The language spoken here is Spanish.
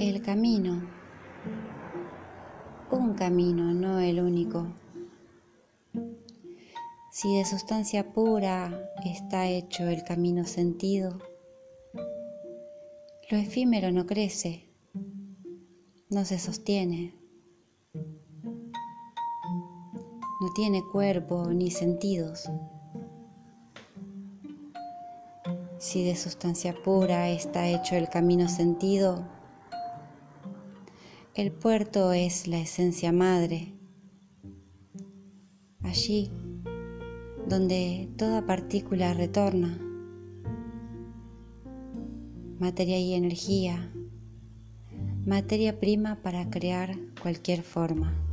el camino, un camino, no el único. Si de sustancia pura está hecho el camino sentido, lo efímero no crece, no se sostiene, no tiene cuerpo ni sentidos. Si de sustancia pura está hecho el camino sentido, el puerto es la esencia madre. Allí donde toda partícula retorna, materia y energía, materia prima para crear cualquier forma.